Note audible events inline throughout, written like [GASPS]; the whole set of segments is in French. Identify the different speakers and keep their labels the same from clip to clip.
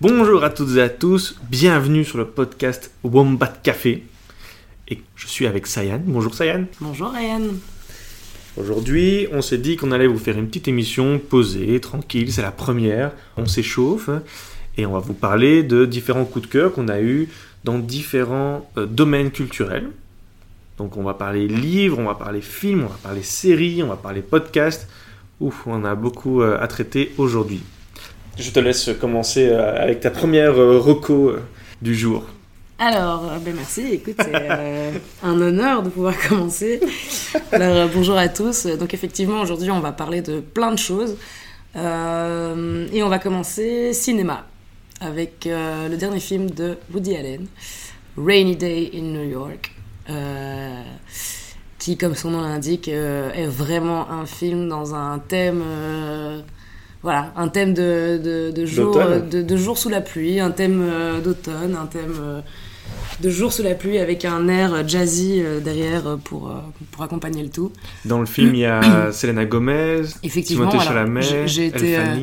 Speaker 1: Bonjour à toutes et à tous, bienvenue sur le podcast Wombat Café. Et je suis avec Sayan. Bonjour Sayan.
Speaker 2: Bonjour Ryan.
Speaker 1: Aujourd'hui, on s'est dit qu'on allait vous faire une petite émission posée, tranquille, c'est la première. On s'échauffe et on va vous parler de différents coups de cœur qu'on a eus dans différents euh, domaines culturels. Donc on va parler livres, on va parler films, on va parler séries, on va parler podcasts. Ouf, on a beaucoup euh, à traiter aujourd'hui. Je te laisse commencer euh, avec ta première euh, reco du jour.
Speaker 2: Alors, ben merci, écoute, c'est euh, un honneur de pouvoir commencer. Alors, euh, bonjour à tous. Donc, effectivement, aujourd'hui, on va parler de plein de choses. Euh, et on va commencer cinéma, avec euh, le dernier film de Woody Allen, Rainy Day in New York. Euh, qui, comme son nom l'indique, euh, est vraiment un film dans un thème, euh, voilà, un thème de, de, de jour,
Speaker 1: D'automne.
Speaker 2: de, de jour sous la pluie, un thème euh, d'automne, un thème euh, de jour sous la pluie avec un air jazzy euh, derrière euh, pour, euh, pour accompagner le tout.
Speaker 1: Dans le film, il y a [CLEARS THROAT] Selena Gomez,
Speaker 2: Effectivement,
Speaker 1: Timothée Chalamet,
Speaker 2: j'ai- été, euh.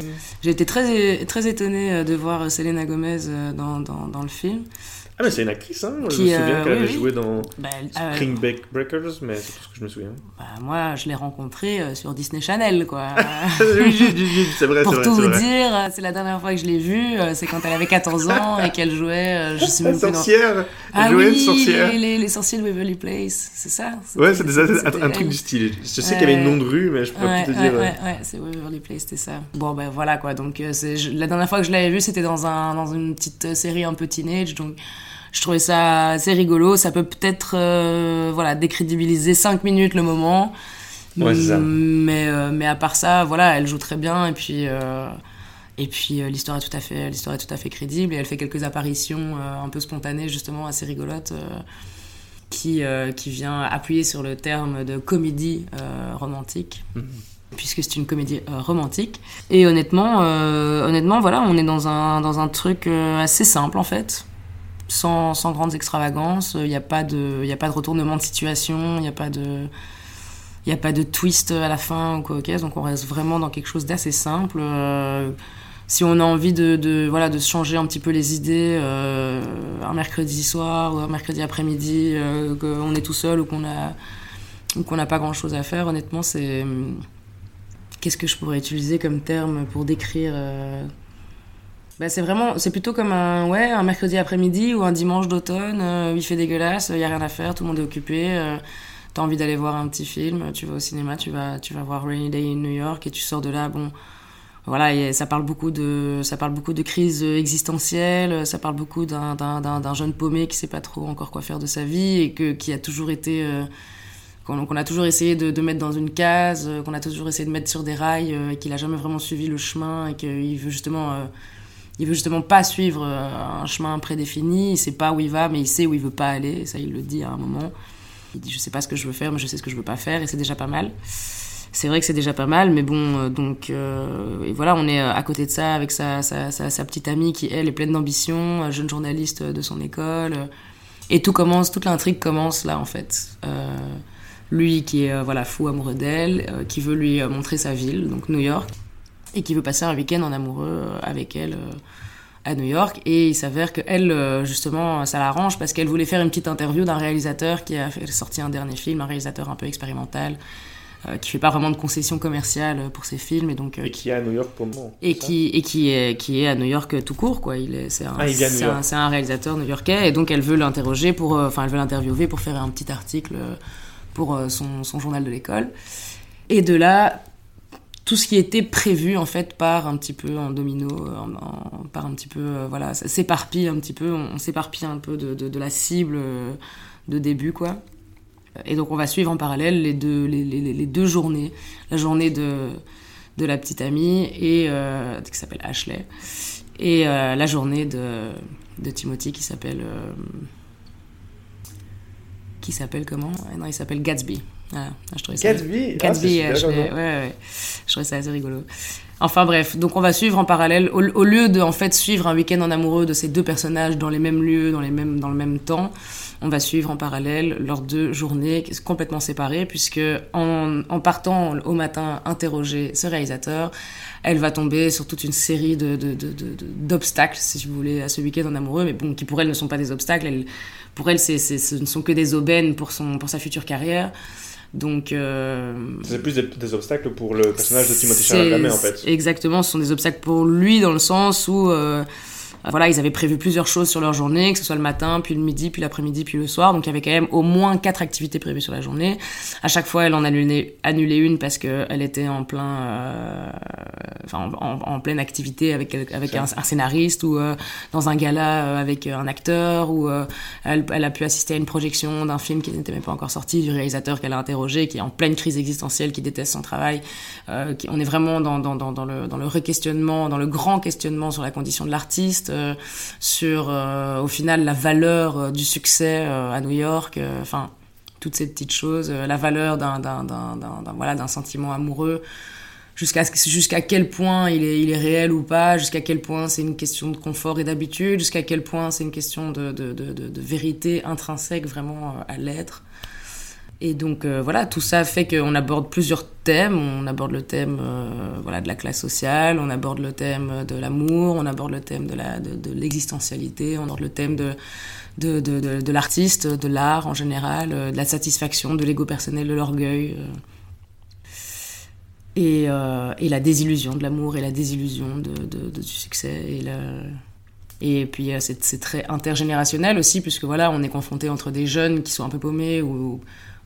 Speaker 2: J'ai été très, très étonnée euh, de voir Selena Gomez euh, dans, dans, dans le film.
Speaker 1: Ah, mais c'est une actrice, hein Je
Speaker 2: Qui,
Speaker 1: me souviens
Speaker 2: euh,
Speaker 1: qu'elle
Speaker 2: oui,
Speaker 1: avait
Speaker 2: oui.
Speaker 1: joué dans
Speaker 2: Bah, euh,
Speaker 1: Spring Break Breakers, mais c'est tout ce que je me souviens.
Speaker 2: bah, moi, je l'ai rencontrée euh, sur Disney Channel, quoi. [LAUGHS]
Speaker 1: oui, c'est vrai,
Speaker 2: Pour
Speaker 1: vrai.
Speaker 2: tout vous
Speaker 1: vrai.
Speaker 2: dire, c'est la dernière fois que je l'ai vue, c'est quand elle avait 14 ans et qu'elle jouait, je sais même plus dans...
Speaker 1: sorcière Elle
Speaker 2: Ah
Speaker 1: jouait
Speaker 2: oui,
Speaker 1: une sorcière
Speaker 2: les, les, les sorciers de Waverly Place, c'est ça?
Speaker 1: Ouais,
Speaker 2: C'était-
Speaker 1: un, un truc
Speaker 2: elle.
Speaker 1: du style. Je sais qu'il y avait une nom de rue, mais je pourrais
Speaker 2: Ouais,
Speaker 1: plus te
Speaker 2: ouais,
Speaker 1: dire.
Speaker 2: ouais, ouais, c'est Waverly Place, c'était ça. Bon, ben voilà quoi. Donc, je- la dernière fois que je l'avais vu, c'était dans, un, dans une petite série un peu teenage. Donc, je trouvais ça assez rigolo. Ça peut peut-être, euh, voilà, décrédibiliser 5 minutes le moment.
Speaker 1: Ouais, c'est ça.
Speaker 2: Mais, euh, mais à part ça, voilà, elle joue très bien. Et puis, euh, et puis l'histoire est tout à fait, l'histoire est tout à fait crédible. Et elle fait quelques apparitions un peu spontanées, justement, assez rigolotes. qui, qui vient appuyer sur le terme de comédie romantique,
Speaker 1: Mhm.
Speaker 2: puisque c'est une comédie euh, romantique. Et honnêtement, euh, honnêtement, voilà, on est dans un, dans un truc euh, assez simple en fait, sans, grandes extravagances. Il n'y a, pas de- a pas de retournement de situation, il n'y a pas de. A pas de twist à la fin ou quoi donc on reste vraiment dans quelque chose d'assez simple. Euh, si on a envie de, voilà, de changer un petit peu les idées euh, un mercredi soir ou un mercredi après-midi, euh, qu'on est tout seul ou qu'on a qu'on n'a pas grand-chose à faire, honnêtement, c'est... Qu'est-ce que je pourrais utiliser comme terme pour décrire bah, c'est vraiment, c'est plutôt comme un, ouais, un mercredi après-midi ou un dimanche d'automne, euh, où il fait dégueulasse, il y a rien à faire, tout le monde est occupé, euh, t'as envie d'aller voir un petit film, tu vas au cinéma, tu vas, tu vas voir Rainy Day in New York et tu sors de là, bon, voilà, ça parle beaucoup de, ça parle beaucoup de crise existentielle, ça parle beaucoup d'un, jeune paumé qui sait pas trop encore quoi faire de sa vie et que, qui a toujours été, euh, qu'on, a toujours essayé de, de mettre dans une case, euh, qu'on a toujours essayé de mettre sur des rails euh, et qu'il a jamais vraiment suivi le chemin et qu'il veut justement, euh, il veut justement pas suivre euh, un chemin prédéfini, il sait pas où il va, mais il sait où il veut pas aller, ça il le dit à un moment. Il dit je sais pas ce que je veux faire, mais je sais ce que je veux pas faire, et c'est déjà pas mal. C'est vrai que c'est déjà pas mal, mais bon, euh, donc euh, voilà, on est à côté de ça avec sa, petite amie qui elle est pleine d'ambition, jeune journaliste de son école, et tout commence, toute l'intrigue commence là en fait. Lui qui est voilà fou amoureux d'elle, qui veut lui montrer sa ville, donc New York, et qui veut passer un week-end en amoureux euh, avec elle euh, à New York. Et il s'avère que elle, euh, justement, ça l'arrange parce qu'elle voulait faire une petite interview d'un réalisateur qui a sorti un dernier film, un réalisateur un peu expérimental, euh, qui fait pas vraiment de concessions commerciales pour ses films, et donc euh,
Speaker 1: Et qui est à New York pour le moment.
Speaker 2: et qui et qui est qui est à New York tout court quoi il est c'est un
Speaker 1: Ah,
Speaker 2: un, réalisateur new-yorkais et donc elle veut l'interroger pour euh, enfin elle veut l'interviewer pour faire un petit article pour son, son journal de l'école et de là tout ce qui était prévu en fait part un petit peu en domino euh, part un petit peu euh, voilà s'éparpille un petit peu on, s'éparpille un peu de, de, la cible euh, de début quoi et donc on va suivre en parallèle les deux, les, les, deux journées. La journée de, de la petite amie et, euh, qui s'appelle Ashley et la journée de, de Timothy qui s'appelle qui s'appelle comment? Non, il s'appelle Gatsby. Voilà, je trouvais ça-
Speaker 1: Gatsby Ah,
Speaker 2: Gatsby,
Speaker 1: c'est
Speaker 2: euh, je,
Speaker 1: j'adore.
Speaker 2: ouais, ouais. je trouvais ça assez rigolo. Enfin bref, donc on va suivre en parallèle, au, lieu de en fait suivre un week-end en amoureux de ces deux personnages dans les mêmes lieux, dans, les mêmes, dans le même temps, on va suivre en parallèle leurs deux journées complètement séparées, puisque en, en partant au matin interroger ce réalisateur, elle va tomber sur toute une série de, d'obstacles, si vous voulez, à ce week-end en amoureux, mais bon, qui pour elle ne sont pas des obstacles, elle, pour elle, c'est, ce ne sont que des aubaines pour, son, pour sa future carrière. Donc, euh,
Speaker 1: c'est plus des, obstacles pour le personnage de Timothée Chalamet en fait.
Speaker 2: Exactement, ce sont des obstacles pour lui dans le sens où euh, voilà, ils avaient prévu plusieurs choses sur leur journée, que ce soit le matin, puis le midi, puis l'après-midi, puis le soir. Donc il y avait quand même au moins quatre activités prévues sur la journée. À chaque fois, elle en annulait, annulé une parce qu'elle était en plein, euh, enfin, en, en, pleine activité avec avec un, scénariste ou euh, dans un gala euh, avec un acteur ou elle, elle, a pu assister à une projection d'un film qui n'était même pas encore sorti du réalisateur qu'elle a interrogé, qui est en pleine crise existentielle, qui déteste son travail. Qui, on est vraiment dans, dans, dans, dans le dans le re-questionnement, dans le grand questionnement sur la condition de l'artiste euh, sur euh, au final la valeur euh, du succès à New York, enfin toutes ces petites choses, la valeur d'un d'un voilà d'un sentiment amoureux jusqu'à jusqu'à quel point il est, il est réel ou pas, jusqu'à quel point c'est une question de confort et d'habitude, jusqu'à quel point c'est une question de, de, de, vérité intrinsèque vraiment à l'être. Et donc euh, voilà, tout ça fait qu'on aborde plusieurs thèmes. On aborde le thème euh, voilà, de la classe sociale, on aborde le thème de l'amour, on aborde le thème de, la, de, l'existentialité, on aborde le thème de, de, de, de l'artiste, de l'art en général, euh, de la satisfaction, de l'ego personnel, de l'orgueil. Et, et, la désillusion de l'amour et la désillusion de, du succès. Et, la... et puis c'est très intergénérationnel aussi, puisque voilà, on est confronté entre des jeunes qui sont un peu paumés ou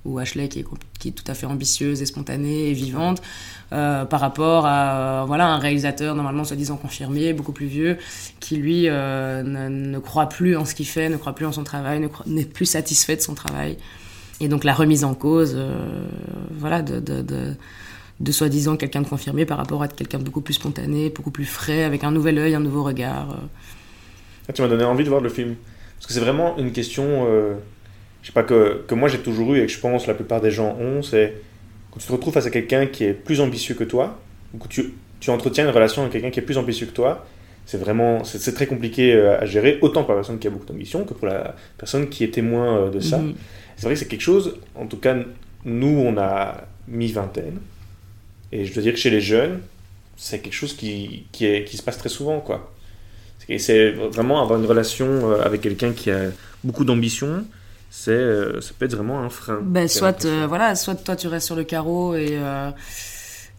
Speaker 2: ou Ashley qui est, tout à fait ambitieuse et spontanée et vivante, euh, par rapport à euh, voilà un réalisateur normalement soi-disant confirmé, beaucoup plus vieux, qui lui euh, ne, croit plus en ce qu'il fait, ne croit plus en son travail, n'est plus satisfait de son travail. Et donc la remise en cause, voilà, de soi-disant quelqu'un de confirmé par rapport à quelqu'un de beaucoup plus spontané, beaucoup plus frais, avec un nouvel œil, un nouveau regard.
Speaker 1: Ah, tu m'as donné envie de voir le film. Parce que c'est vraiment une question je sais pas, que, que moi j'ai toujours eu et que je pense la plupart des gens ont, c'est quand tu te retrouves face à quelqu'un qui est plus ambitieux que toi, ou que tu, tu entretiens une relation avec quelqu'un qui est plus ambitieux que toi, c'est vraiment c'est très compliqué euh, à gérer, autant pour la personne qui a beaucoup d'ambition que pour la personne qui est témoin euh, de ça. Mhm. C'est vrai que c'est quelque chose, en tout cas, nous, on a mi-vingtaine, et je dois dire que chez les jeunes, c'est quelque chose qui, qui, est, qui se passe très souvent, quoi. C'est vraiment avoir une relation euh, avec quelqu'un qui a beaucoup d'ambition, c'est euh, ça peut être vraiment un frein.
Speaker 2: Ben, soit euh, voilà, soit toi tu restes sur le carreau et euh,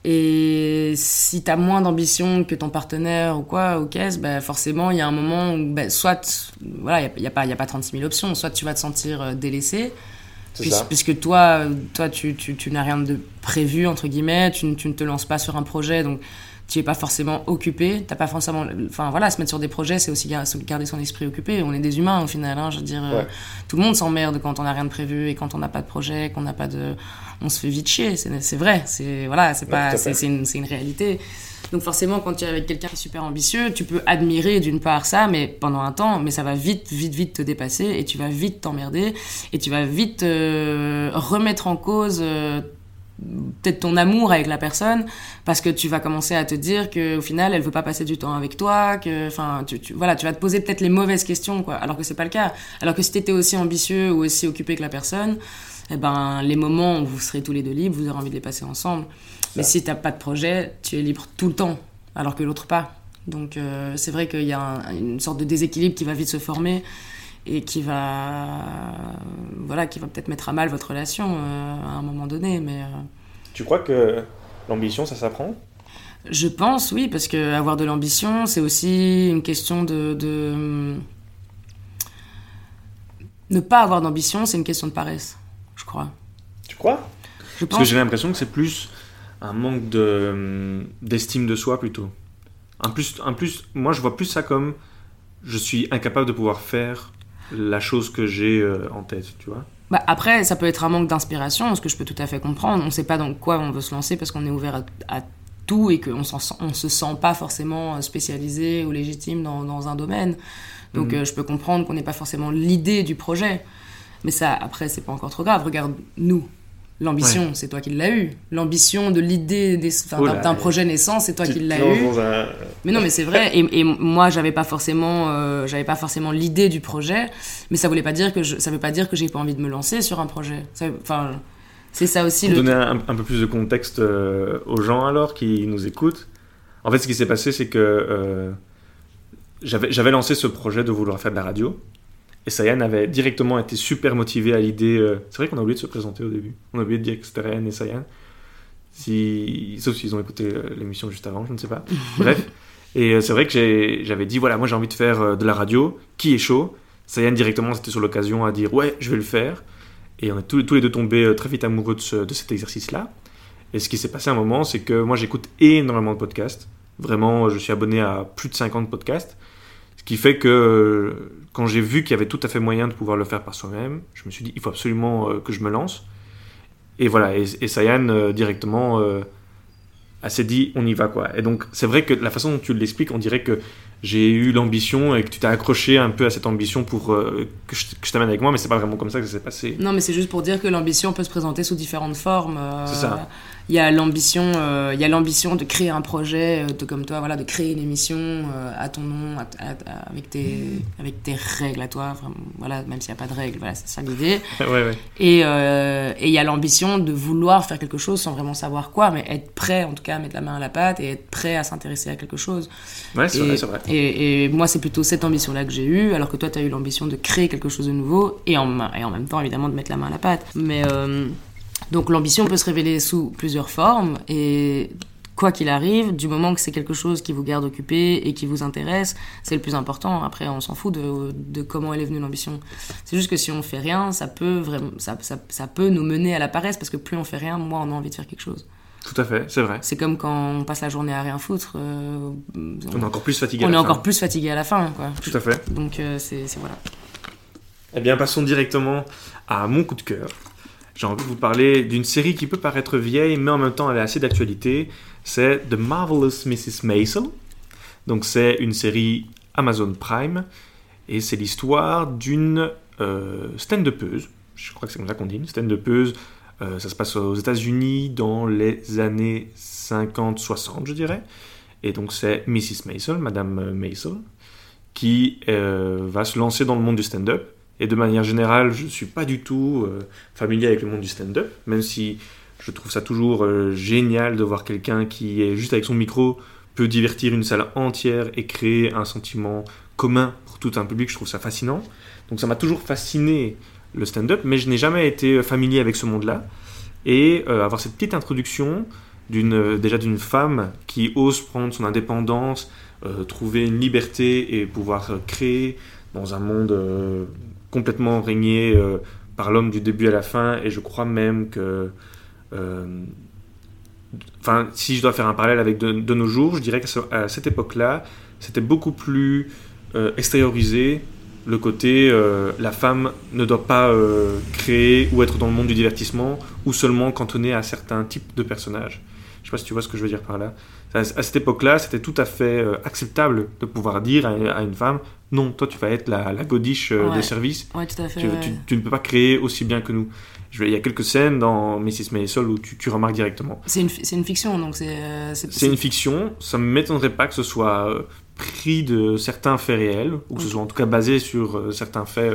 Speaker 2: et si tu as moins d'ambition que ton partenaire ou quoi, ou caisse, ben forcément, il y a un moment où, ben, soit, voilà, il n'y a, a, pas, y a pas 36 000 options, soit tu vas te sentir délaissé, puisque toi, toi tu, tu, tu n'as rien de prévu, entre guillemets, tu, tu, ne te lances pas sur un projet, donc tu es pas forcément occupé, t'as pas forcément, enfin voilà, se mettre sur des projets, c'est aussi garder son esprit occupé. On est des humains au final, hein, je veux dire, euh, tout le monde s'emmerde quand on n'a rien de prévu et quand on n'a pas de projet, qu'on n'a pas de, on se fait vite chier. C'est vrai, c'est voilà, c'est pas, c'est une, une réalité. Donc forcément, quand tu es avec quelqu'un qui est super ambitieux, tu peux admirer d'une part ça, mais pendant un temps, mais ça va vite, vite, vite te dépasser et tu vas vite t'emmerder et tu vas vite euh, remettre en cause euh, peut-être ton amour avec la personne parce que tu vas commencer à te dire que au final elle veut pas passer du temps avec toi que enfin tu, voilà tu vas te poser peut-être les mauvaises questions quoi alors que c'est pas le cas. Alors que si tu étais aussi ambitieux ou aussi occupé que la personne eh ben les moments où vous serez tous les deux libres vous aurez envie de les passer ensemble. Mais si t'as pas de projet tu es libre tout le temps alors que l'autre pas. Donc euh, c'est vrai qu'il y a une sorte de déséquilibre qui va vite se former et qui va voilà qui va peut-être mettre à mal votre relation euh, à un moment donné mais euh,
Speaker 1: tu crois que l'ambition ça s'apprend?
Speaker 2: Je pense oui parce que avoir de l'ambition c'est aussi une question de, de... ne pas avoir d'ambition c'est une question de paresse je crois.
Speaker 1: Tu crois? Je parce que j'ai l'impression que c'est plus un manque de d'estime de soi plutôt. En plus en plus moi je vois plus ça comme je suis incapable de pouvoir faire la chose que j'ai euh, en tête, tu vois.
Speaker 2: Bah après, ça peut être un manque d'inspiration, ce que je peux tout à fait comprendre. On ne sait pas dans quoi on veut se lancer parce qu'on est ouvert à, tout et qu'on ne se sent pas forcément spécialisé ou légitime dans, dans un domaine. Donc mhm. euh, je peux comprendre qu'on n'ait pas forcément l'idée du projet. Mais ça, après, c'est pas encore trop grave. Regarde, nous, L'ambition, c'est toi qui l'as eu. L'ambition de l'idée
Speaker 1: Oh
Speaker 2: d'un projet naissant, c'est toi qui l'as eu.
Speaker 1: un-
Speaker 2: Mais non, mais c'est vrai. Et, et moi, j'avais pas forcément, euh, j'avais pas forcément l'idée du projet, mais ça voulait pas dire que je, ça veut pas dire que j'ai pas envie de me lancer sur un projet. Enfin, c'est ça aussi
Speaker 1: Pour
Speaker 2: le.
Speaker 1: donner un, un peu plus de contexte euh, aux gens alors qui nous écoutent, en fait ce qui s'est passé c'est que euh, j'avais lancé ce projet de vouloir faire de la radio et Sayan avait directement été super motivé à l'idée. euh, c'est vrai qu'on a oublié de se présenter au début. On a oublié de dire que c'était Ryan et Sayan. Si, sauf s'ils ont écouté euh, l'émission juste avant, je ne sais pas. [LAUGHS] Bref. Et euh, c'est vrai que j'avais dit voilà, moi j'ai envie de faire de la radio. Qui est chaud? Sayan directement c'était sur l'occasion à dire ouais, je vais le faire. Et on est tous, tous les deux tombés très vite amoureux de, ce- de cet exercice-là. Et ce qui s'est passé à un moment, c'est que moi j'écoute énormément de podcasts. Vraiment, je suis abonné à plus de 50 podcasts. Qui fait que euh, quand j'ai vu qu'il y avait tout à fait moyen de pouvoir le faire par soi-même, je me suis dit il faut absolument euh, que je me lance. Et voilà, et, et Sayan euh, directement euh, a s'est dit on y va quoi. Et donc c'est vrai que la façon dont tu l'expliques, on dirait que j'ai eu l'ambition et que tu t'es accroché un peu à cette ambition pour euh, que je, je t'amène avec moi, mais c'est pas vraiment comme ça que ça s'est passé.
Speaker 2: Non, mais c'est juste pour dire que l'ambition peut se présenter sous différentes formes. euh,
Speaker 1: C'est ça.
Speaker 2: Il y a l'ambition, euh, il y a l'ambition de créer un projet, euh, de, comme toi, voilà, de créer une émission euh, à ton nom, à- à- à- avec tes, avec tes règles à toi, vraiment, voilà, même s'il n'y a pas de règles, voilà, c'est ça l'idée. [LAUGHS]
Speaker 1: ouais, ouais.
Speaker 2: Et euh, et il y a l'ambition de vouloir faire quelque chose sans vraiment savoir quoi, mais être prêt, en tout cas, à mettre la main à la pâte et être prêt à s'intéresser à quelque chose.
Speaker 1: Ouais, c'est vrai, c'est vrai.
Speaker 2: Et, et moi, c'est plutôt cette ambition-là que j'ai eue, alors que toi, tu as eu l'ambition de créer quelque chose de nouveau et en, et en même temps, évidemment, de mettre la main à la pâte. Mais euh, donc, l'ambition peut se révéler sous plusieurs formes et. Quoi qu'il arrive, du moment que c'est quelque chose qui vous garde occupé et qui vous intéresse, c'est le plus important. Après, on s'en fout de, de comment elle est venue l'ambition. C'est juste que si on fait rien, ça peut vraiment, ça, ça, ça peut nous mener à la paresse parce que plus on fait rien, moins on a envie de faire quelque chose.
Speaker 1: Tout à fait, c'est vrai.
Speaker 2: C'est comme quand on passe la journée à rien foutre, euh,
Speaker 1: On est encore plus fatigué. à
Speaker 2: on est
Speaker 1: la
Speaker 2: encore
Speaker 1: fin.
Speaker 2: plus fatigué à la fin, quoi.
Speaker 1: Tout à fait.
Speaker 2: Donc euh, c'est- voilà.
Speaker 1: Eh bien, passons directement à mon coup de cœur. J'ai envie de vous parler d'une série qui peut paraître vieille, mais en même temps elle est assez d'actualité. C'est The Marvelous Mrs. Maisel. Donc c'est une série Amazon Prime et c'est l'histoire d'une euh, stand-upeuse. Je crois que c'est comme ça qu'on dit, une stand-upeuse. Euh, ça se passe aux États-Unis dans les années 50-60, je dirais. Et donc c'est Mrs. Maisel, Madame Maisel, qui euh, va se lancer dans le monde du stand-up. Et de manière générale, je ne suis pas du tout euh, familier avec le monde du stand-up, même si je trouve ça toujours euh, génial de voir quelqu'un qui est juste avec son micro peut divertir une salle entière et créer un sentiment commun pour tout un public. Je trouve ça fascinant. Donc ça m'a toujours fasciné le stand-up, mais je n'ai jamais été familier avec ce monde-là. Et euh, avoir cette petite introduction euh, déjà d'une femme qui ose prendre son indépendance, euh, trouver une liberté et pouvoir euh, créer dans un monde euh, complètement régné euh, par l'homme du début à la fin. Et je crois même que, euh, enfin, si je dois faire un parallèle avec de, nos jours, je dirais qu'à cette époque-là, c'était beaucoup plus euh, extériorisé le côté la femme ne doit pas créer ou être dans le monde du divertissement ou seulement cantonnée à certains types de personnages. Je sais pas si tu vois ce que je veux dire par là. À, à cette époque-là, c'était tout à fait euh, acceptable de pouvoir dire à, à une femme non, toi tu vas être la, la godiche euh,
Speaker 2: Ouais.
Speaker 1: de service,
Speaker 2: Ouais, tout à fait.
Speaker 1: tu,
Speaker 2: ouais.
Speaker 1: tu- tu ne peux pas créer aussi bien que nous. Je Il y a quelques scènes dans Mrs. Maisel où tu, tu remarques directement.
Speaker 2: C'est une, fi- c'est une fiction, donc c'est. euh,
Speaker 1: C'est une fiction, ça ne m'étonnerait pas que ce soit euh, pris de certains faits réels, ou que ce soit en tout cas basé sur certains faits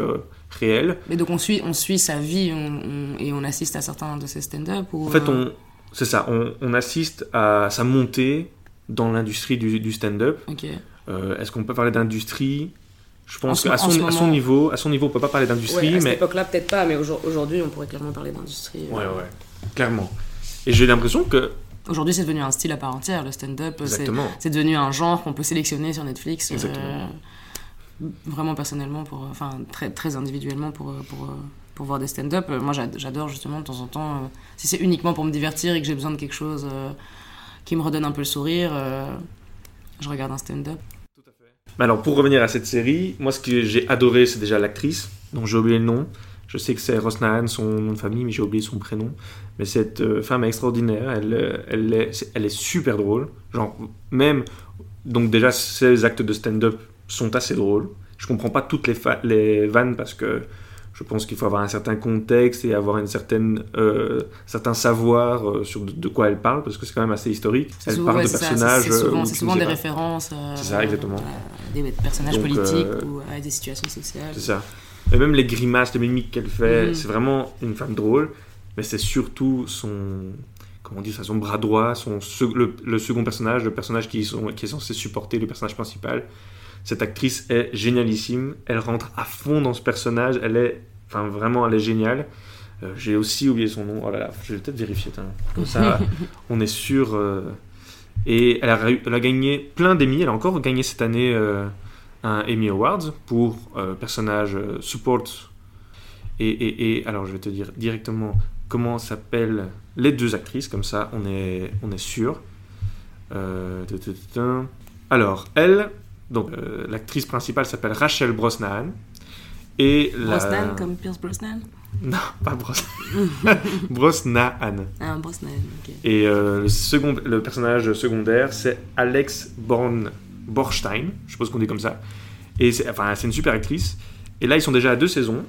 Speaker 1: réels.
Speaker 2: Mais donc on suit, on suit sa vie on- on- et on assiste à certains de ses stand-up ou,
Speaker 1: En fait, on, c'est ça, on, on assiste à sa montée dans l'industrie du, du stand-up. Euh, Est-ce qu'on peut parler d'industrie? Je pense qu'à son, à son niveau, à son niveau, on peut pas parler d'industrie,
Speaker 2: Ouais, à cette
Speaker 1: mais
Speaker 2: époque-là, peut-être pas, mais aujourd- aujourd'hui, on pourrait clairement parler d'industrie. euh.
Speaker 1: ouais, ouais, clairement. Et j'ai l'impression que
Speaker 2: Aujourd'hui, c'est devenu un style à part entière, le stand-up. c'est-
Speaker 1: exactement.
Speaker 2: C'est devenu un genre qu'on peut sélectionner sur Netflix. euh, vraiment personnellement, pour, enfin très, très individuellement pour, pour, voir des stand-up. Euh, Moi, j'ad- j'adore justement de temps en temps, euh, si c'est uniquement pour me divertir et que j'ai besoin de quelque chose euh, qui me redonne un peu le sourire, je regarde un stand-up.
Speaker 1: Alors, pour revenir à cette série, moi, ce que j'ai adoré, c'est déjà l'actrice, dont j'ai oublié le nom. Je sais que c'est Rosnahan, son nom de famille, mais j'ai oublié son prénom. Mais cette femme est extraordinaire. Elle, elle, est, super drôle. Genre, même. Donc, déjà, ses actes de stand-up sont assez drôles. Je comprends pas toutes les, les vannes parce que Je pense qu'il faut avoir un certain contexte et avoir une certaine, euh, certain savoir euh, sur de, de quoi elle parle, parce que c'est quand même assez historique. Elle
Speaker 2: souvent-
Speaker 1: parle
Speaker 2: ouais,
Speaker 1: de personnages.
Speaker 2: C'est souvent,
Speaker 1: euh,
Speaker 2: souvent des références
Speaker 1: C'est ça, exactement.
Speaker 2: à des personnages
Speaker 1: Donc,
Speaker 2: politiques ou à des situations sociales.
Speaker 1: C'est ça. Et même les grimaces, les mimiques qu'elle fait,
Speaker 2: Mhm.
Speaker 1: c'est vraiment une femme drôle, mais c'est surtout son. Comment dit ça Son bras droit, son, le, le second personnage, le personnage qui, sont- qui est censé supporter le personnage principal. Cette actrice est génialissime. Elle rentre à fond dans ce personnage. Elle est. Enfin, vraiment, elle est géniale. Euh, J'ai aussi oublié son nom. Oh là là, je vais peut-être vérifier. Comme ça, [LAUGHS] on est sûr. euh, Et elle a, réu- elle a gagné plein d'Emmy. Elle a encore gagné cette année euh, un Emmy Awards pour personnage support. Et, et, et alors, je vais te dire directement comment s'appellent les deux actrices. Comme ça, on est, on est sûr. Alors, elle, donc l'actrice principale s'appelle Rachel Brosnahan. Et la...
Speaker 2: Brosnan comme Pierce Brosnan?
Speaker 1: Non, pas Brosnahan. [LAUGHS] Brosnahan.
Speaker 2: Ah, Brosnan, ok.
Speaker 1: Et euh, le, second, le personnage secondaire, c'est Alex Born, Borstein, je suppose qu'on dit comme ça. Et c'est enfin, c'est une super actrice. Et là, ils sont déjà à deux saisons.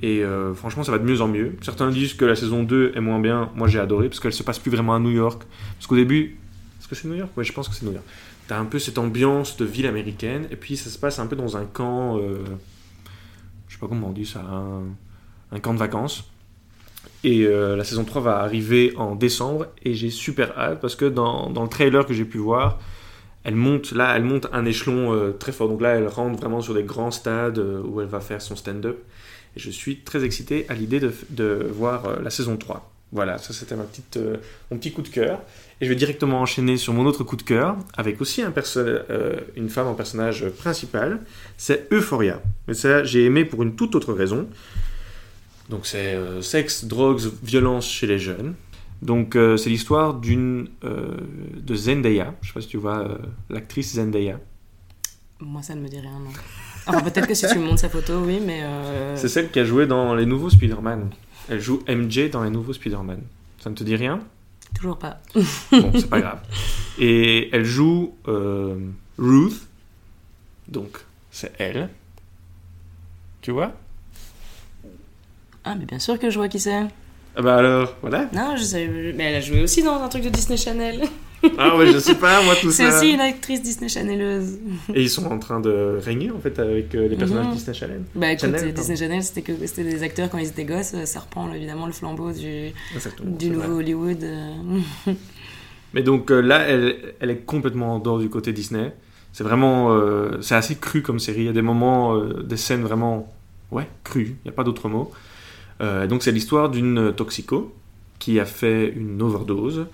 Speaker 1: Et euh, franchement, ça va de mieux en mieux. Certains disent que la saison 2 est moins bien. Moi, j'ai adoré parce qu'elle se passe plus vraiment à New York. Parce qu'au début. Est-ce que c'est New York? Oui, je pense que c'est New York. T'as un peu cette ambiance de ville américaine. Et puis, ça se passe un peu dans un camp. euh, pas comment on dit ça. Un, camp de vacances. Et euh, la saison 3 va arriver en décembre et j'ai super hâte parce que dans, dans le trailer que j'ai pu voir, elle monte là, elle monte un échelon euh, très fort. Donc là, elle rentre vraiment sur des grands stades euh, où elle va faire son stand-up. Et je suis très excité à l'idée de, de voir la saison 3. Voilà, ça c'était ma petite, mon petit coup de cœur. Et je vais directement enchaîner sur mon autre coup de cœur avec aussi un euh, une femme en personnage principal. C'est Euphoria. Mais ça, j'ai aimé pour une toute autre raison. Donc c'est euh, sexe, drogues, violence chez les jeunes. Donc euh, c'est l'histoire d'une euh, de Zendaya. Je sais pas si tu vois l'actrice Zendaya.
Speaker 2: Moi, ça ne me dit rien, non. Enfin, peut-être que si tu me montres sa photo, oui, mais.
Speaker 1: C'est celle qui a joué dans les nouveaux Spider-Man. Elle joue MJ dans les nouveaux Spider-Man. Ça ne te dit rien?
Speaker 2: Toujours pas.
Speaker 1: Bon, c'est pas grave. Et elle joue euh, Ruth. Donc c'est elle. Tu vois?
Speaker 2: Ah, mais bien sûr que je vois qui c'est.
Speaker 1: Ah Bah alors, voilà.
Speaker 2: Non, je sais. Mais elle a joué aussi dans un truc de Disney Channel.
Speaker 1: Ah ouais, je sais pas, moi tout
Speaker 2: C'est
Speaker 1: ça.
Speaker 2: aussi une actrice Disney Channeleuse.
Speaker 1: Et ils sont en train de régner en fait avec euh, les personnages
Speaker 2: Mhm.
Speaker 1: Disney Channel.
Speaker 2: Bah écoute,
Speaker 1: Channel,
Speaker 2: euh. Disney Channel, c'était que c'était des acteurs quand ils étaient gosses. Ça reprend évidemment le flambeau du,
Speaker 1: Exactement.
Speaker 2: du
Speaker 1: c'est vrai.
Speaker 2: nouveau Hollywood. euh.
Speaker 1: Mais donc euh, là, elle, elle est complètement en dehors du côté Disney. C'est vraiment, euh, c'est assez cru comme série. Il y a des moments, euh, des scènes vraiment, ouais, crues. Il n'y a pas d'autre mot. Euh, donc c'est l'histoire d'une toxico qui a fait une overdose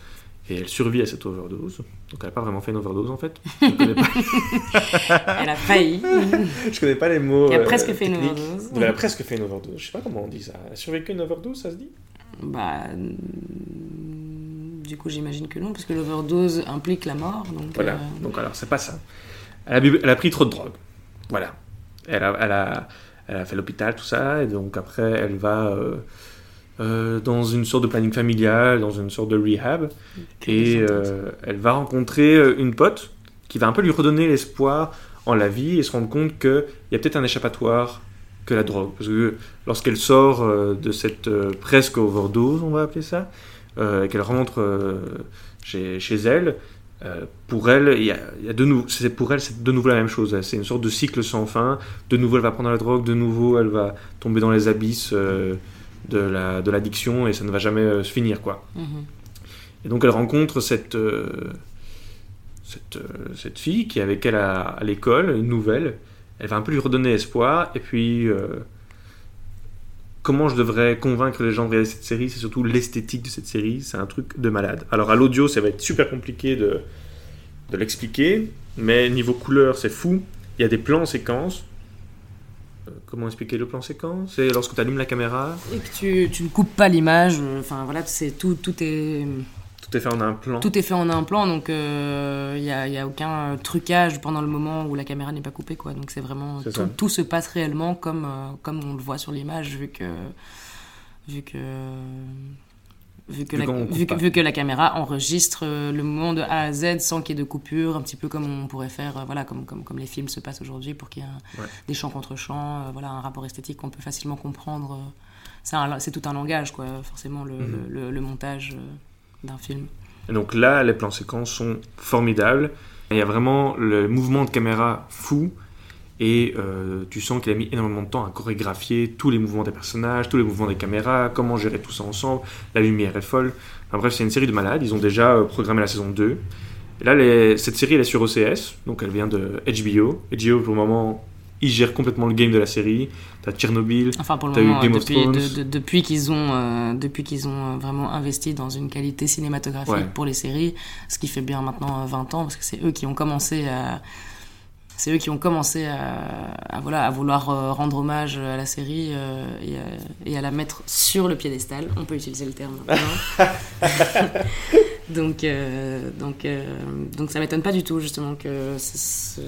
Speaker 1: et elle survit à cette overdose. Donc elle n'a pas vraiment fait une overdose en fait. Je ne connais pas, [LAUGHS]
Speaker 2: Elle a failli.
Speaker 1: je connais pas les mots.
Speaker 2: Elle a
Speaker 1: euh,
Speaker 2: presque fait une overdose.
Speaker 1: Elle a presque fait une overdose. Je sais pas comment on dit ça. Elle a survécu à une overdose, ça se dit?
Speaker 2: Bah. Du coup, j'imagine que non, parce que l'overdose implique la mort. Donc,
Speaker 1: Voilà,
Speaker 2: euh,
Speaker 1: donc alors c'est pas ça. Elle a, bu- elle a pris trop de drogue. Voilà. Elle a, elle a, elle a fait l'hôpital, tout ça, et donc après elle va euh, euh, dans une sorte de planning familial, dans une sorte de rehab, et euh, elle va rencontrer euh, une pote qui va un peu lui redonner l'espoir en la vie et se rendre compte qu'il y a peut-être un échappatoire que la drogue. Parce que lorsqu'elle sort de cette presque overdose, on va appeler ça, et qu'elle rentre chez, chez elle, euh, pour elle, il y a, il y a de nouveau, c'est pour elle, c'est de nouveau la même chose. C'est une sorte de cycle sans fin. De nouveau, elle va prendre la drogue. De nouveau, elle va tomber dans les abysses euh, de la de l'addiction et ça ne va jamais euh, se finir, quoi.
Speaker 2: mhm.
Speaker 1: Et donc, elle rencontre cette euh, cette, euh, cette fille qui est avec elle à, à l'école, une nouvelle. Elle va un peu lui redonner espoir. Et puis, euh, comment je devrais convaincre les gens de regarder cette série? C'est surtout l'esthétique de cette série. C'est un truc de malade. Alors, à l'audio, ça va être super compliqué de, de l'expliquer. Mais niveau couleur, c'est fou. Il y a des plans séquences. Euh, Comment expliquer le plan séquence? C'est lorsque tu allumes la caméra,
Speaker 2: Et que tu, tu ne coupes pas l'image. euh, Enfin, voilà, c'est tout, tout est.
Speaker 1: tout est fait en un plan.
Speaker 2: Tout est fait en un plan, donc il n'y a, y a aucun euh, trucage pendant le moment où la caméra n'est pas coupée. Quoi. Donc c'est vraiment tout se passe réellement comme, euh, comme on le voit sur l'image, vu que, vu que vu que,
Speaker 1: Vu
Speaker 2: la, vu que, vu que la caméra enregistre euh, le moment de A à Z sans qu'il y ait de coupure, un petit peu comme on pourrait faire, euh, voilà, comme, comme, comme les films se passent aujourd'hui pour qu'il y ait un-
Speaker 1: Ouais.
Speaker 2: des champs contre champs, euh, voilà, un rapport esthétique qu'on peut facilement comprendre. C'est tout un langage, quoi, forcément, le,
Speaker 1: Mhm.
Speaker 2: le, le- le montage d'un film.
Speaker 1: Et donc là, les plans séquences sont formidables. Il y a vraiment le mouvement de caméra fou. Et euh, tu sens qu'il a mis énormément de temps à chorégraphier tous les mouvements des personnages, tous les mouvements des caméras, comment gérer tout ça ensemble. La lumière est folle. Enfin bref, c'est une série de malades. Ils ont déjà euh, programmé la saison 2. Et là, les- cette série, elle est sur OCS. Donc elle vient de HBO. HBO, pour le moment, ils gèrent complètement le game de la série. T'as Tchernobyl.
Speaker 2: Enfin, pour le
Speaker 1: T'as eu
Speaker 2: moment,
Speaker 1: Game of
Speaker 2: depuis,
Speaker 1: Thrones.
Speaker 2: de- de- depuis qu'ils ont, euh, depuis qu'ils ont vraiment investi dans une qualité cinématographique
Speaker 1: Ouais.
Speaker 2: pour les séries, ce qui fait bien maintenant euh, 20 ans, parce que c'est eux qui ont commencé à. C'est eux qui ont commencé à, à, voilà, à vouloir euh, rendre hommage à la série euh, et, à, et à la mettre sur le piédestal. On peut utiliser le terme maintenant. [LAUGHS] donc, euh, donc, euh, donc ça m'étonne pas du tout justement que ce, ce-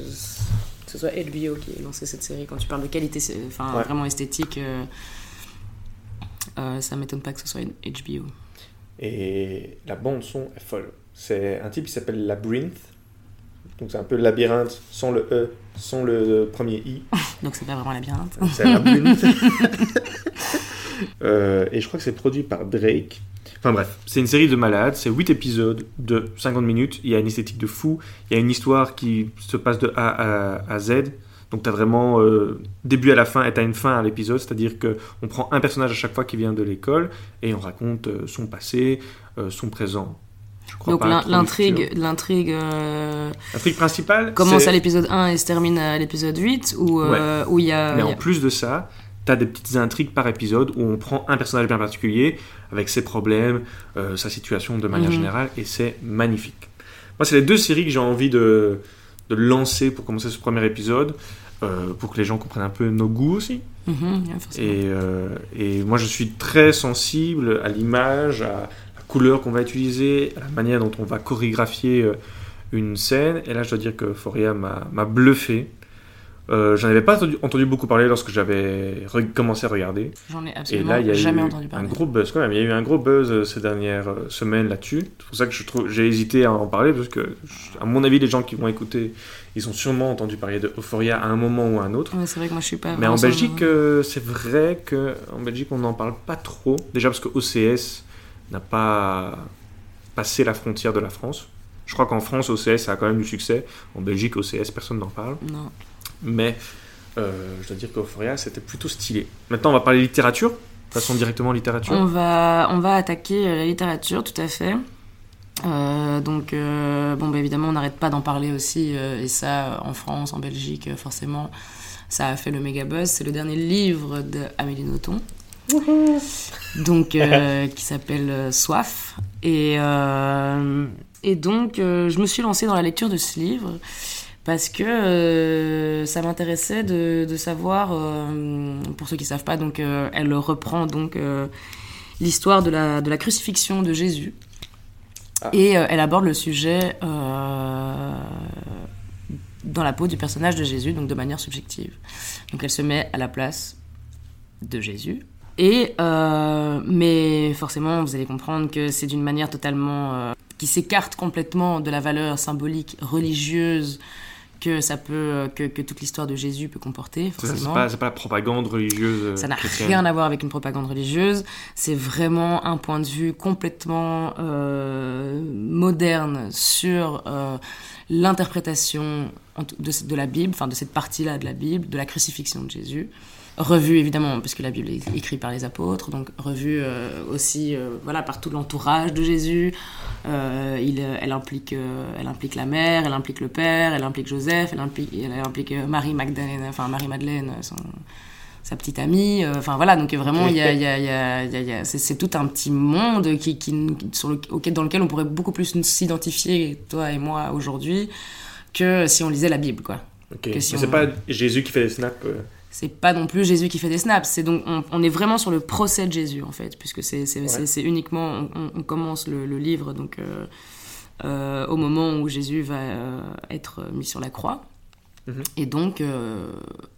Speaker 2: que ce soit HBO qui ait lancé cette série. Quand tu parles de qualité, enfin
Speaker 1: Ouais.
Speaker 2: vraiment esthétique, euh, euh, ça m'étonne pas que ce soit une HBO.
Speaker 1: Et la bande son est folle. C'est un type qui s'appelle Labyrinth. Donc c'est un peu le labyrinthe sans le E, sans le premier I. [LAUGHS]
Speaker 2: Donc c'est pas vraiment labyrinthe. [LAUGHS]
Speaker 1: C'est Labyrinth. [LAUGHS] Euh, et je crois que c'est produit par Drake. Enfin bref, c'est une série de malades, c'est 8 épisodes de 50 minutes, il y a une esthétique de fou, il y a une histoire qui se passe de A à, à Z, donc tu as vraiment euh, début à la fin et tu as une fin à l'épisode, c'est-à-dire que on prend un personnage à chaque fois qui vient de l'école et on raconte euh, son passé, euh, son présent.
Speaker 2: Donc l'intrigue, euh,
Speaker 1: L'intrigue principale,
Speaker 2: commence à l'épisode 1 et se termine à l'épisode 8 où euh, où il y a,
Speaker 1: Mais en plus de ça, t'as des petites intrigues par épisode où on prend un personnage bien particulier avec ses problèmes, euh, sa situation de manière
Speaker 2: Mhm.
Speaker 1: générale, et c'est magnifique. Moi, c'est les deux séries que j'ai envie de, de lancer pour commencer ce premier épisode, euh, pour que les gens comprennent un peu nos goûts aussi.
Speaker 2: Mhm,
Speaker 1: et moi, je suis très sensible à l'image, à la couleur qu'on va utiliser, à la manière dont on va chorégraphier euh, une scène. Et là, je dois dire que Foria m'a bluffé. Euh, J'en avais pas entendu, entendu beaucoup parler lorsque j'avais commencé à regarder.
Speaker 2: J'en ai
Speaker 1: Et
Speaker 2: absolument
Speaker 1: là, il y a
Speaker 2: jamais
Speaker 1: eu
Speaker 2: entendu
Speaker 1: un
Speaker 2: parler.
Speaker 1: gros buzz quand même. Il y a eu un gros buzz euh, ces dernières euh, semaines là-dessus. C'est pour ça que j'ai hésité à en parler parce que, à mon avis, les gens qui vont écouter, ils ont sûrement entendu parler de Euphoria à un moment ou à un autre.
Speaker 2: Ouais, c'est vrai que moi je suis pas.
Speaker 1: Mais en Belgique, euh, c'est vrai que en Belgique, on n'en parle pas trop. Déjà parce que OCS n'a pas passé la frontière de la France. Je crois qu'en France, OCS a quand même du succès. En Belgique, OCS, personne n'en parle.
Speaker 2: Non.
Speaker 1: Mais euh, je dois dire qu'Euphoria, c'était plutôt stylé. Maintenant, on va parler littérature. Passons directement littérature.
Speaker 2: On va, on va attaquer euh, la littérature, tout à fait. Euh, donc, euh, bon, bah, évidemment, on n'arrête pas d'en parler aussi, et ça, en France, en Belgique, forcément, ça a fait le méga buzz. C'est le dernier livre d'Amélie Nothomb, [LAUGHS] donc, euh, qui s'appelle euh, Soif. Et, euh, et donc, je me suis lancée dans la lecture de ce livre parce que euh, ça m'intéressait de, de savoir, euh, pour ceux qui savent pas, donc euh, elle reprend donc l'histoire de la, de la crucifixion de Jésus.
Speaker 1: Ah.
Speaker 2: Et elle aborde le sujet dans la peau du personnage de Jésus, donc de manière subjective. Donc elle se met à la place de Jésus. Et euh, mais forcément, vous allez comprendre que c'est d'une manière totalement euh, qui s'écarte complètement de la valeur symbolique religieuse que ça peut que, que toute l'histoire de Jésus peut comporter.
Speaker 1: C'est ça,
Speaker 2: Forcément.
Speaker 1: C'est pas, pas la propagande religieuse. euh,
Speaker 2: Ça n'a rien à voir avec une propagande religieuse. C'est vraiment un point de vue complètement euh, moderne sur l'interprétation de, de la Bible, enfin de cette partie-là de la Bible, de la crucifixion de Jésus. Revue évidemment, puisque la Bible est écrite par les apôtres, donc revue euh, aussi euh, voilà, par tout l'entourage de Jésus. Euh, il, elle, implique, elle implique la mère, elle implique le père, elle implique Joseph, elle implique, elle implique Marie Magdalene, enfin Marie-Madeleine, euh, son- sa petite amie. Enfin voilà, donc vraiment, il y a, y a- y a- y a- c'est tout un petit monde qui, qui, sur le- auquel, dans lequel on pourrait beaucoup plus s'identifier, toi et moi, aujourd'hui, que si on lisait la Bible, quoi.
Speaker 1: Ok.
Speaker 2: que si
Speaker 1: Mais C'est pas Jésus qui fait des snaps.
Speaker 2: C'est pas non plus Jésus qui fait des snaps, c'est donc on, on est vraiment sur le procès de Jésus en fait, puisque c'est
Speaker 1: Ouais.
Speaker 2: uniquement on, commence le, le livre donc euh, euh, au moment où Jésus va euh, être mis sur la croix,
Speaker 1: Mhm.
Speaker 2: et donc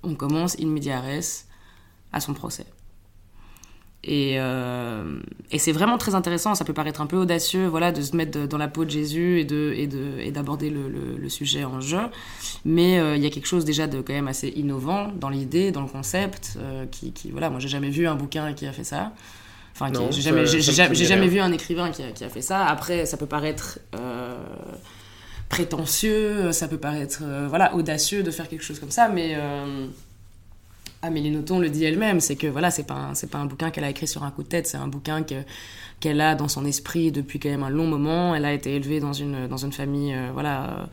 Speaker 2: on commence in à son procès. Et, et c'est vraiment très intéressant. Ça peut paraître un peu audacieux, voilà, de se mettre dans la peau de Jésus et de et de et d'aborder le, le, sujet en jeu. Mais il y a quelque chose déjà de quand même assez innovant dans l'idée, dans le concept, qui, qui, voilà, moi j'ai jamais vu un bouquin qui a fait ça. Enfin, j'ai jamais, jamais, vu un écrivain qui a, qui a, fait ça. Après, ça peut paraître euh, prétentieux, ça peut paraître euh, voilà audacieux de faire quelque chose comme ça, mais euh, Amélie Nothomb le dit elle-même, c'est que voilà, c'est pas c'est pas un bouquin qu'elle a écrit sur un coup de tête, c'est un bouquin que qu'elle a dans son esprit depuis quand même un long moment. Elle a été élevée dans une dans une famille voilà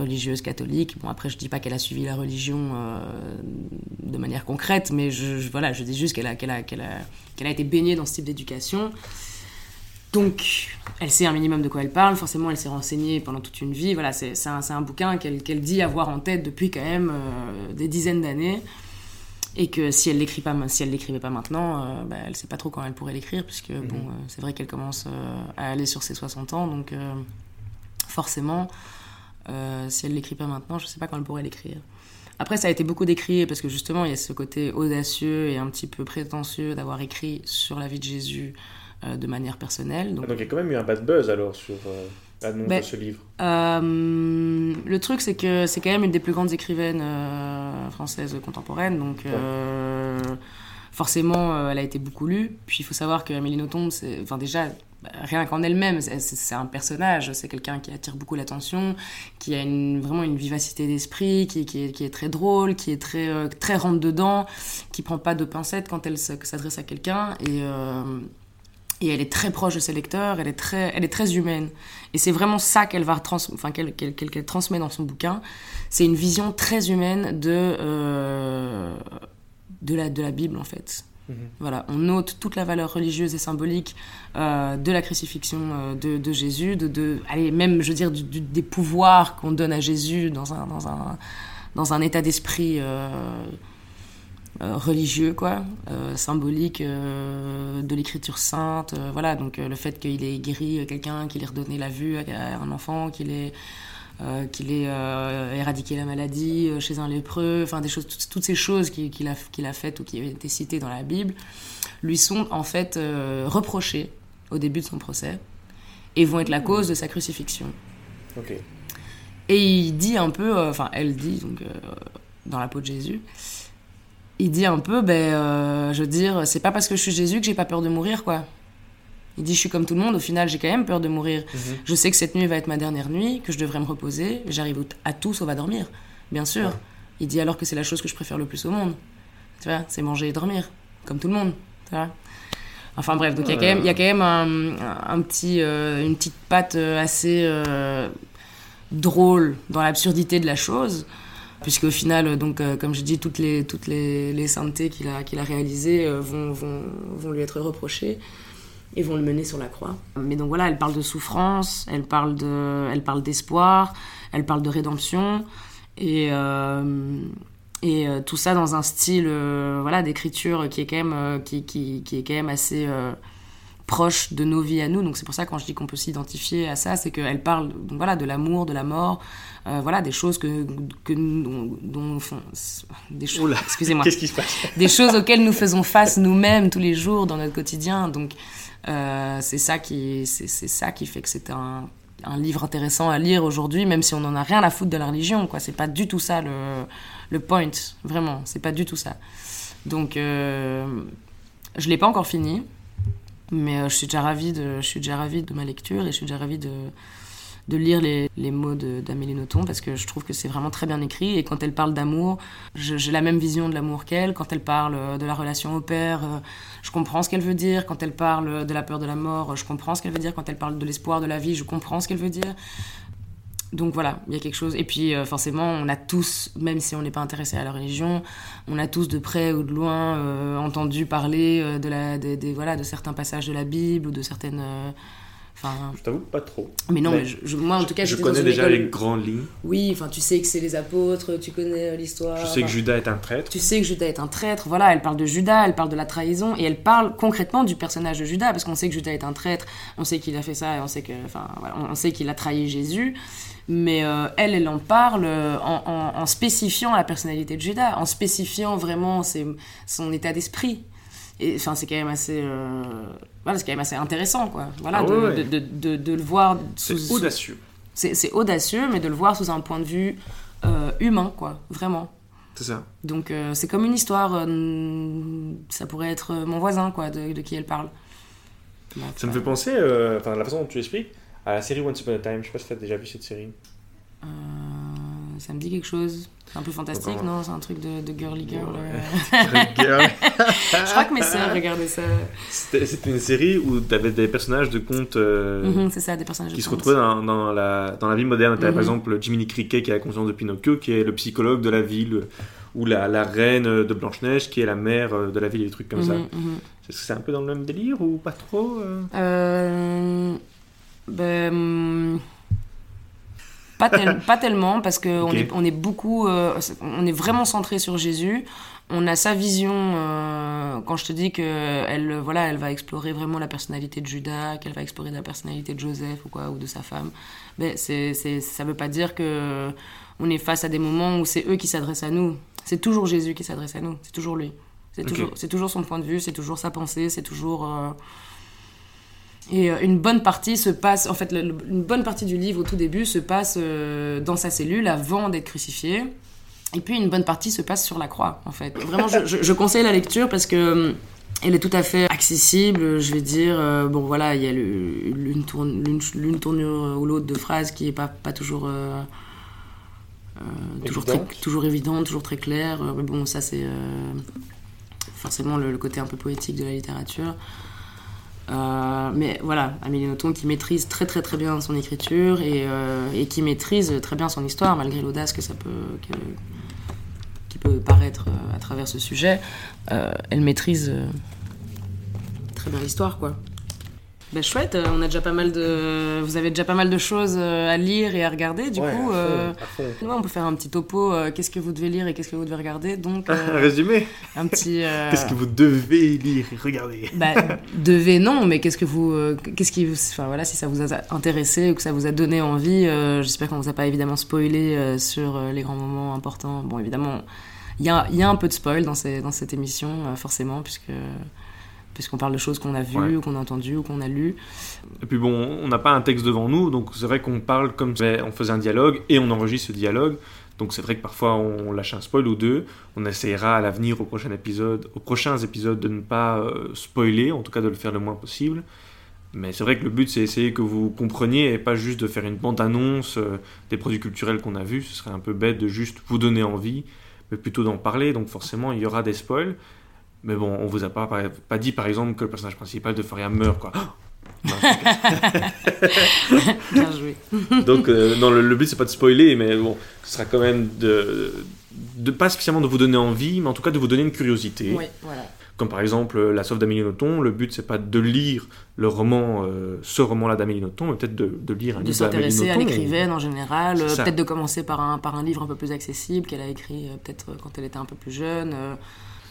Speaker 2: religieuse catholique. Bon, après, je dis pas qu'elle a suivi la religion euh, de manière concrète, mais je, voilà, je dis juste qu'elle a, a, a, été baignée dans ce type d'éducation. Donc, elle sait un minimum de quoi elle parle. Forcément, elle s'est renseignée pendant toute une vie. Voilà, c'est, un, un, bouquin qu'elle, dit avoir en tête depuis quand même euh, des dizaines d'années. Et que si elle l'écrit pas, si elle l'écrivait pas maintenant, euh, bah, elle sait pas trop quand elle pourrait l'écrire, puisque mhm. bon, c'est vrai qu'elle commence à aller sur ses 60 ans, donc forcément, euh, si elle l'écrit pas maintenant, je sais pas quand elle pourrait l'écrire. Après, ça a été beaucoup décrié parce que justement, il y a ce côté audacieux et un petit peu prétentieux d'avoir écrit sur la vie de Jésus euh, de manière personnelle.
Speaker 1: Donc... il y a quand même eu un bad buzz alors sur euh, ben, ce livre.
Speaker 2: le truc, c'est que c'est quand même une des plus grandes écrivaines françaises contemporaines, donc forcément, elle a été beaucoup lue. Puis il faut savoir que Amélie Nothomb, enfin déjà, rien qu'en elle-même, c'est un personnage, c'est quelqu'un qui attire beaucoup l'attention, qui a une, vraiment une vivacité d'esprit, qui, qui, est, qui, est, très drôle, qui est très, euh, très rentre-dedans, qui prend pas de pincettes quand elle s'adresse à quelqu'un. Et, euh, et elle est très proche de ses lecteurs, elle est très, elle est très humaine. Et c'est vraiment ça qu'elle va trans, enfin, qu'elle qu'elle transmet dans son bouquin. C'est une vision très humaine de, euh, de, la, de la Bible, en fait. Mhm. Voilà, on note toute la valeur religieuse et symbolique euh, de la crucifixion euh, de, Jésus, de, de, allez, même, je veux dire, des pouvoirs qu'on donne à Jésus dans un, dans un, dans un état d'esprit religieux, quoi, symbolique de l'écriture sainte. voilà, donc le fait qu'il ait guéri quelqu'un, qu'il ait redonné la vue à un enfant, qu'il ait euh, qu'il ait euh, éradiqué la maladie euh, chez un lépreux, enfin des choses, toutes, ces choses qu'il a, qu'il a faites ou qui ont été citées dans la Bible, lui sont en fait reprochées au début de son procès et vont être la cause de sa crucifixion. Et il dit un peu, enfin elle dit donc dans la peau de Jésus, il dit un peu, ben, je veux dire, c'est pas parce que je suis Jésus que j'ai pas peur de mourir, quoi. Il dit, je suis comme tout le monde, au final, j'ai quand même peur de mourir. Mhm. Je sais que cette nuit va être ma dernière nuit, que je devrais me reposer. J'arrive à tout sauf à dormir, bien sûr. Il dit alors que c'est la chose que je préfère le plus au monde. Tu vois, c'est manger et dormir, comme tout le monde. Tu vois Enfin bref, donc il y a quand même, il y a quand même un, petit, euh, une petite patte euh, assez euh, drôle dans l'absurdité de la chose puisque au final, donc, comme je dis, toutes les, toutes les, les saintetés qu'il a, qu'il a réalisées vont, vont, vont, lui être reprochées et vont le mener sur la croix. Mais donc voilà, elle parle de souffrance, elle parle de, elle parle d'espoir, elle parle de rédemption et euh, et euh, tout ça dans un style euh, voilà d'écriture qui est quand même qui, qui, qui, est quand même assez proche de nos vies à nous. Donc c'est pour ça quand je dis qu'on peut s'identifier à ça, c'est qu'elle parle donc voilà de l'amour, de la mort, voilà des choses que que dont, dont des choses excusez-moi [LAUGHS]
Speaker 1: qu'est-ce qui se passe?
Speaker 2: Des choses auxquelles nous faisons face nous-mêmes tous les jours dans notre quotidien. Donc euh, c'est ça qui c'est ça qui fait que c'est un, un, livre intéressant à lire aujourd'hui, même si on n'en a rien à foutre de la religion. Quoi, c'est pas du tout ça le, le point, vraiment, c'est pas du tout ça. Donc, euh, je l'ai pas encore fini, mais euh, je suis déjà ravie de, je suis déjà ravie de ma lecture et je suis déjà ravie de de lire les, les mots d'Amélie Nothomb parce que je trouve que c'est vraiment très bien écrit et quand elle parle d'amour, j'ai la même vision de l'amour qu'elle. Quand elle parle euh, de la relation au père, euh, je comprends ce qu'elle veut dire. Quand elle parle de la peur de la mort, je comprends ce qu'elle veut dire. Quand elle parle de l'espoir de la vie, je comprends ce qu'elle veut dire. Donc voilà, il y a quelque chose. Et puis euh, forcément, on a tous, même si on n'est pas intéressé à la religion, on a tous de près ou de loin entendu parler de, la, des, voilà, de certains passages de la Bible ou de certaines
Speaker 1: je t'avoue, pas trop.
Speaker 2: Mais non, moi en tout cas,
Speaker 1: je connais déjà les grandes lignes.
Speaker 2: Oui, enfin, tu sais que c'est les apôtres, tu connais l'histoire.
Speaker 1: Je sais que Judas est un traître.
Speaker 2: Tu sais que Judas est un traître. Voilà, elle parle de Judas, elle parle de la trahison, et elle parle concrètement du personnage de Judas, parce qu'on sait que Judas est un traître, on sait qu'il a fait ça, et on sait que, enfin, on sait qu'il a trahi Jésus. Mais euh, elle, elle en parle euh, en, en, spécifiant la personnalité de Judas, en spécifiant vraiment son état d'esprit et enfin c'est quand même assez euh, voilà c'est quand même assez intéressant quoi voilà
Speaker 1: Ah
Speaker 2: de,
Speaker 1: ouais, ouais.
Speaker 2: de, de, de- de le voir
Speaker 1: C'est audacieux.
Speaker 2: c'est audacieux mais de le voir sous un point de vue euh, humain quoi vraiment
Speaker 1: C'est ça.
Speaker 2: donc c'est comme une histoire ça pourrait être mon voisin quoi de, qui elle parle Bah,
Speaker 1: Ça me fait penser, enfin, la façon dont tu expliques, à la série Once Upon a Time. Je sais pas si tu as déjà vu cette série.
Speaker 2: euh, ça me dit quelque chose c'est un peu fantastique non? C'est un truc de, de girly girl
Speaker 1: Ouais. [LAUGHS]
Speaker 2: euh.
Speaker 1: Regarde.
Speaker 2: je crois que mes sœurs regardaient ça
Speaker 1: C'était une série où tu avais des personnages de contes euh,
Speaker 2: Mhm, c'est ça des personnages
Speaker 1: qui
Speaker 2: de
Speaker 1: se
Speaker 2: contes.
Speaker 1: retrouvaient dans, dans la, dans la vie moderne. Tu
Speaker 2: Mhm.
Speaker 1: par exemple Jiminy Cricket qui a la conscience de Pinocchio, qui est le psychologue de la ville, ou la, la reine de Blanche-Neige qui est la mère de la ville, des trucs comme ça.
Speaker 2: Mhm, mhm.
Speaker 1: Est-ce que c'est un peu dans le même délire ou pas trop euh?
Speaker 2: Euh, ben, pas, tel- [LAUGHS] pas tellement parce que
Speaker 1: Ok.
Speaker 2: on, est, on est beaucoup, euh, on est vraiment centré sur Jésus. On a sa vision euh, quand je te dis que elle, voilà, elle va explorer vraiment la personnalité de Judas, qu'elle va explorer la personnalité de Joseph ou quoi ou de sa femme. Ben c'est, c'est, ça veut pas dire que on est face à des moments où c'est eux qui s'adressent à nous. C'est toujours Jésus qui s'adresse à nous. C'est toujours lui. C'est toujours, c'est toujours son point de vue, c'est toujours sa pensée, c'est toujours. euh, Et euh, une bonne partie se passe, en fait, une bonne partie du livre au tout début se passe euh, dans sa cellule avant d'être crucifié. Et puis une bonne partie se passe sur la croix, en fait. Vraiment, je, je- je conseille la lecture parce que euh, elle est tout à fait accessible. Je vais dire, euh, bon voilà, il y a l'une tournure ou l'autre de phrase qui est pas, pas toujours. euh, euh, toujours, très, toujours évidente, toujours très claire. Mais bon, ça c'est forcément le, le côté un peu poétique de la littérature. Euh, mais voilà, Amélie Nothomb qui maîtrise très très très bien son écriture et, euh, qui maîtrise très bien son histoire malgré l'audace que ça peut qui peut paraître euh, à travers ce sujet. Elle maîtrise très bien l'histoire quoi. Ben chouette, euh, on a déjà pas mal de, vous avez déjà pas mal de choses euh, à lire et à regarder. Du
Speaker 1: Ouais,
Speaker 2: coup,
Speaker 1: à fond,
Speaker 2: euh,
Speaker 1: à fond.
Speaker 2: ouais, on peut faire un petit topo. qu'est-ce que vous devez lire et qu'est-ce que vous devez regarder. Donc [LAUGHS]
Speaker 1: Un résumé
Speaker 2: un petit.
Speaker 1: Qu'est-ce que vous devez lire et regarder? [LAUGHS]
Speaker 2: Bah, devez non, mais qu'est-ce que vous, qu'est-ce qui, enfin voilà, si ça vous a intéressé ou que ça vous a donné envie, j'espère qu'on vous a pas évidemment spoilé sur les grands moments importants. Bon, évidemment, il y a, y a un peu de spoil dans, ces, dans cette émission, forcément, puisque puisqu'on parle de choses qu'on a vues,
Speaker 1: Ouais.
Speaker 2: ou qu'on a entendues, ou qu'on a lues.
Speaker 1: Et puis bon, on n'a pas un texte devant nous, donc c'est vrai qu'on parle comme si on faisait un dialogue et on enregistre ce dialogue. Donc c'est vrai que parfois on lâche un spoil ou deux. On essaiera à l'avenir, au prochain épisode, aux prochains épisodes, de ne pas euh, spoiler, en tout cas de le faire le moins possible. Mais c'est vrai que le but c'est essayer que vous compreniez et pas juste de faire une bande-annonce euh, des produits culturels qu'on a vus. Ce serait un peu bête de juste vous donner envie, mais plutôt d'en parler. Donc forcément il y aura des spoils. Mais bon, on vous a pas, pas dit par exemple que le personnage principal de Faria meurt quoi. [GASPS] Non, [LAUGHS]
Speaker 2: Bien joué.
Speaker 1: Donc, euh, non, le, le but, c'est pas de spoiler, mais bon, ce sera quand même de, de. Pas spécialement de vous donner envie, mais en tout cas de vous donner une curiosité.
Speaker 2: Oui, voilà.
Speaker 1: Comme par exemple euh, La Sauve d'Amélie Nothomb, le but, c'est pas de lire le roman, euh, ce roman-là d'Amélie Nothomb, mais peut-être de, de lire un
Speaker 2: De
Speaker 1: livre d'Amélie
Speaker 2: s'intéresser à l'écrivaine en général, euh, peut-être de commencer par un, par un livre un peu plus accessible qu'elle a écrit euh, peut-être quand elle était un peu plus jeune.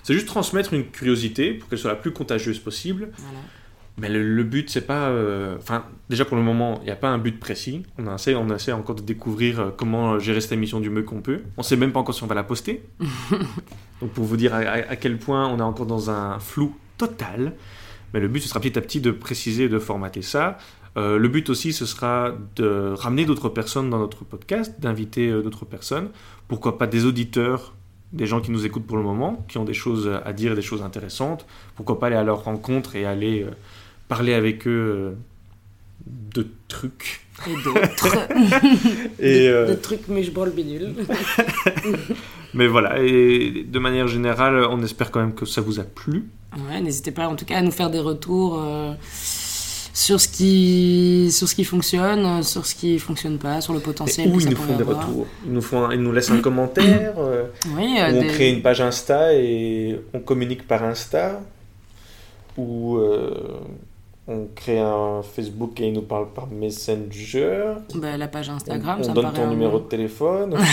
Speaker 1: C'est juste transmettre une curiosité pour qu'elle soit la plus contagieuse possible.
Speaker 2: voilà.
Speaker 1: Mais le, le but, c'est pas. euh, Enfin, déjà pour le moment, il n'y a pas un but précis. On essaie, on essaie encore de découvrir euh, comment gérer cette émission du mieux qu'on peut. On sait même pas encore si on va la poster. [LAUGHS] Donc, pour vous dire à, à- à quel point on est encore dans un flou total. Mais le but, ce sera petit à petit de préciser et de formater ça. Euh, le but aussi, ce sera de ramener d'autres personnes dans notre podcast, d'inviter euh, d'autres personnes. Pourquoi pas des auditeurs, des gens qui nous écoutent pour le moment, qui ont des choses à dire, des choses intéressantes. Pourquoi pas aller à leur rencontre et aller euh, parler avec eux euh, de trucs.
Speaker 2: Et d'autres. [LAUGHS]
Speaker 1: Et,
Speaker 2: de,
Speaker 1: euh,
Speaker 2: de trucs, mais je bois le bidule. [LAUGHS]
Speaker 1: mais voilà, et de manière générale, on espère quand même que ça vous a plu.
Speaker 2: Ouais, n'hésitez pas en tout cas à nous faire des retours euh, sur, ce qui, sur ce qui fonctionne, euh, sur ce qui fonctionne pas, sur le potentiel que
Speaker 1: ils nous font des
Speaker 2: avoir.
Speaker 1: retours. Ils nous, font un- ils nous laissent un [CLEARS THROAT] commentaire, euh,
Speaker 2: Oui,
Speaker 1: ou
Speaker 2: euh,
Speaker 1: on
Speaker 2: des-
Speaker 1: crée une page Insta et on communique par Insta, ou euh, on crée un Facebook et ils nous parlent par Messenger.
Speaker 2: bah, la page Instagram,
Speaker 1: on
Speaker 2: ça me
Speaker 1: donne ton
Speaker 2: un-
Speaker 1: numéro de téléphone. [LAUGHS]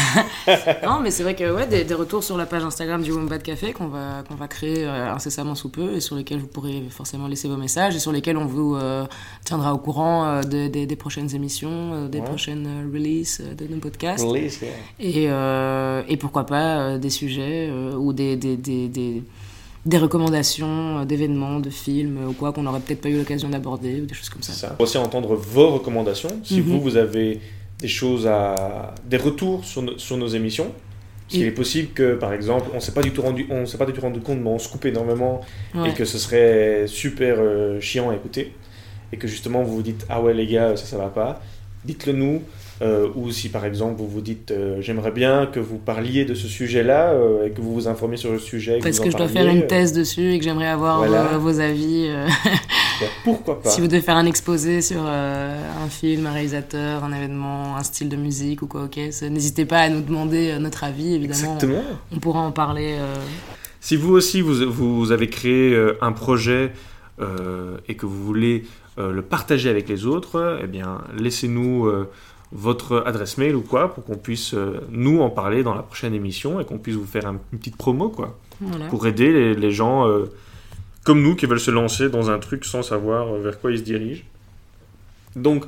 Speaker 2: Non, mais c'est vrai que ouais, des, des retours sur la page Instagram du Wombat Café qu'on va, qu'on va créer euh, incessamment sous peu et sur lesquels vous pourrez forcément laisser vos messages et sur lesquels on vous euh, tiendra au courant euh, de- des- des prochaines émissions, des
Speaker 1: Ouais.
Speaker 2: prochaines releases de nos podcasts.
Speaker 1: Release, yeah.
Speaker 2: Et, et pourquoi pas des sujets ou des, des, des, des, recommandations euh, d'événements, de films ou quoi qu'on n'aurait peut-être pas eu l'occasion d'aborder ou des choses comme ça.
Speaker 1: ça. Aussi entendre vos recommandations. Si
Speaker 2: Mhm.
Speaker 1: vous, vous avez des choses à. des retours sur, no- sur nos émissions.
Speaker 2: Mm.
Speaker 1: est possible que, par exemple, on ne s'est pas du tout rendu, on s'est pas du tout rendu compte, mais on se coupe énormément
Speaker 2: Ouais.
Speaker 1: et que ce serait super euh, chiant à écouter. Et que justement, vous vous dites, ah ouais, les gars, ça, ça va pas. Dites-le nous. Euh, ou si par exemple vous vous dites euh, j'aimerais bien que vous parliez de ce sujet-là euh, et que vous vous informiez sur le sujet.
Speaker 2: Parce que
Speaker 1: en
Speaker 2: je dois faire une
Speaker 1: euh,
Speaker 2: thèse dessus et que j'aimerais avoir
Speaker 1: Voilà.
Speaker 2: vos avis. [LAUGHS]
Speaker 1: pourquoi pas
Speaker 2: si vous devez faire un exposé sur euh, un film, un réalisateur, un événement, un style de musique ou quoi, ok, n'hésitez pas à nous demander euh, notre avis, évidemment.
Speaker 1: Exactement.
Speaker 2: On pourra en parler. euh,
Speaker 1: Si vous aussi, vous, vous avez créé euh, un projet euh, et que vous voulez euh, le partager avec les autres, eh bien, laissez-nous euh, votre adresse mail ou quoi pour qu'on puisse euh, nous en parler dans la prochaine émission et qu'on puisse vous faire un- une petite promo quoi
Speaker 2: voilà.
Speaker 1: pour aider les, les gens euh, comme nous qui veulent se lancer dans un truc sans savoir euh, vers quoi ils se dirigent. Donc,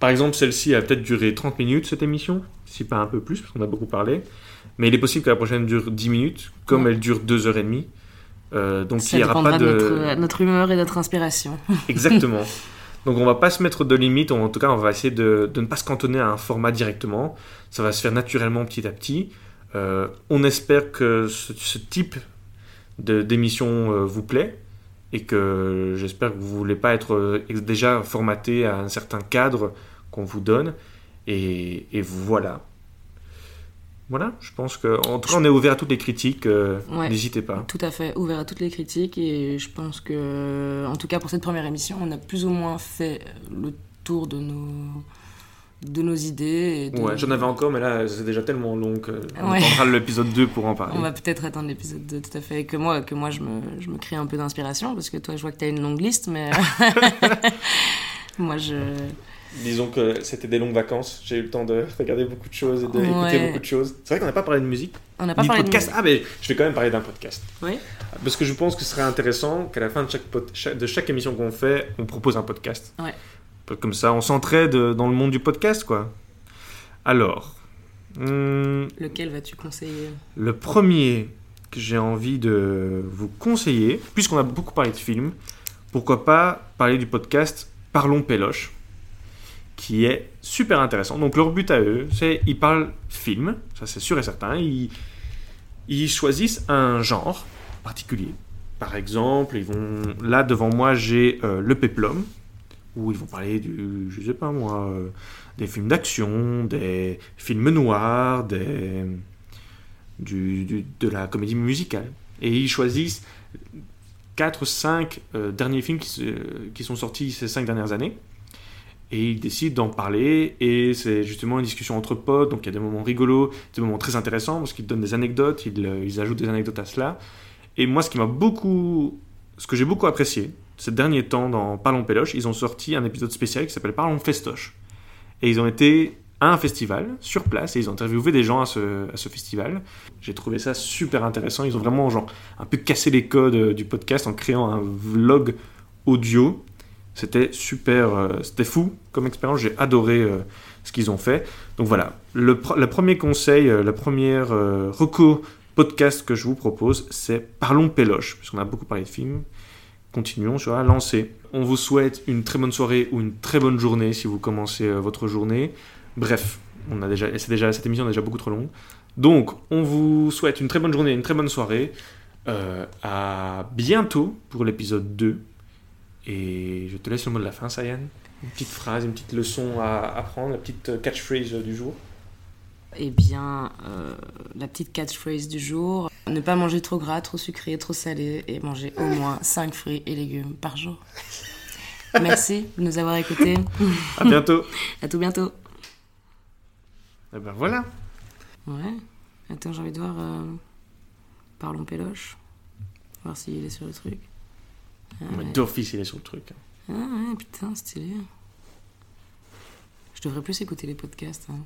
Speaker 1: par exemple, celle-ci a peut-être duré 30 minutes cette émission, si pas un peu plus, parce qu'on a beaucoup parlé. Mais il est possible que la prochaine dure 10 minutes, comme
Speaker 2: Ouais.
Speaker 1: elle dure 2h30. Euh, donc
Speaker 2: Ça
Speaker 1: il n'y aura pas
Speaker 2: de,
Speaker 1: de.
Speaker 2: notre, notre humeur et notre inspiration.
Speaker 1: Exactement. [LAUGHS] Donc on va pas se mettre de limites, en tout cas on va essayer de, ne pas se cantonner à un format directement. Ça va se faire naturellement petit à petit. Euh, on espère que ce, type d'émission euh, vous plaît et que j'espère que vous voulez pas être euh, déjà formaté à un certain cadre qu'on vous donne. Et voilà. Voilà, je pense que en tout cas on est ouvert à toutes les critiques. euh,
Speaker 2: Ouais.
Speaker 1: N'hésitez pas.
Speaker 2: Tout à fait, ouvert à toutes les critiques et je pense que, en tout cas pour cette première émission, on a plus ou moins fait le tour de nos, de nos idées. Et de-
Speaker 1: Ouais, j'en avais encore, mais là c'est déjà tellement long qu'on
Speaker 2: Ouais.
Speaker 1: attendra l'épisode 2 pour en parler.
Speaker 2: On va peut-être attendre l'épisode 2, tout à fait. Que moi, que moi je, me, je me crée un peu d'inspiration parce que toi, je vois que tu as une longue liste, mais. [LAUGHS] [LAUGHS] moi, je.
Speaker 1: Disons que c'était des longues vacances. J'ai eu le temps de regarder beaucoup de choses et d'écouter
Speaker 2: Ouais.
Speaker 1: beaucoup de choses. C'est vrai qu'on n'a pas parlé de musique,
Speaker 2: On n'a pas
Speaker 1: ni de
Speaker 2: parlé
Speaker 1: podcast.
Speaker 2: de.
Speaker 1: Ah, mais je vais quand même parler d'un podcast.
Speaker 2: Oui.
Speaker 1: Parce que je pense que ce serait intéressant qu'à la fin de chaque, de émission qu'on fait, on propose un podcast.
Speaker 2: Ouais.
Speaker 1: Comme ça, on s'entraide dans le monde du podcast, quoi. Alors, hum,
Speaker 2: Lequel vas-tu conseiller?
Speaker 1: le premier que j'ai envie de vous conseiller, puisqu'on a beaucoup parlé de films, pourquoi pas parler du podcast Parlons Péloche, qui est super intéressant. Donc leur but à eux, c'est ils parlent film, ça c'est sûr et certain. Ils, choisissent un genre particulier. Par exemple, ils vont là devant moi j'ai euh, le péplum où ils vont parler du, je sais pas moi, euh, des films d'action, des films noirs, des du, de la comédie musicale. Et ils choisissent 4 5 derniers films qui, qui sont sortis ces 5 dernières années. Et ils décident d'en parler. Et c'est justement une discussion entre potes. Donc il y a des moments rigolos, des moments très intéressants parce qu'ils donnent des anecdotes, ils, euh, ils ajoutent des anecdotes à cela. Et moi, ce qui m'a beaucoup. Ce que j'ai beaucoup apprécié ces derniers temps dans Parlons Péloche, ils ont sorti un épisode spécial qui s'appelle Parlons Festoche. Et ils ont été à un festival sur place et ils ont interviewé des gens à ce, à ce festival. J'ai trouvé ça super intéressant. Ils ont vraiment genre, un peu cassé les codes euh, du podcast en créant un vlog audio. C'était super, euh, c'était fou comme expérience. J'ai adoré euh, ce qu'ils ont fait. Donc voilà, le, le premier conseil, euh, la première euh, reco podcast que je vous propose, c'est Parlons Péloche, puisqu'on a beaucoup parlé de films. Continuons sur la lancée. On vous souhaite une très bonne soirée ou une très bonne journée si vous commencez votre journée. Bref, on a déjà, c'est déjà, cette émission est déjà beaucoup trop longue. Donc, on vous souhaite une très bonne journée, une très bonne soirée. Euh, à bientôt pour l'épisode 2. Et je te laisse le mot de la fin, Sayan. Une petite phrase, une petite leçon à apprendre, la petite euh, catchphrase euh, du jour.
Speaker 2: Eh bien, euh, la petite catchphrase du jour ne pas manger trop gras, trop sucré, trop salé et manger au moins 5 fruits et légumes par jour. [LAUGHS] Merci de nous avoir écoutés.
Speaker 1: À bientôt. [LAUGHS]
Speaker 2: À tout bientôt.
Speaker 1: Et ben voilà.
Speaker 2: Ouais. Attends, j'ai envie de voir. euh, Parlons Péloche. Voir s'il est sur le truc. Ouais.
Speaker 1: D'office, il est sur le truc.
Speaker 2: Ah ouais, putain, stylé. Je devrais plus écouter les podcasts. hein.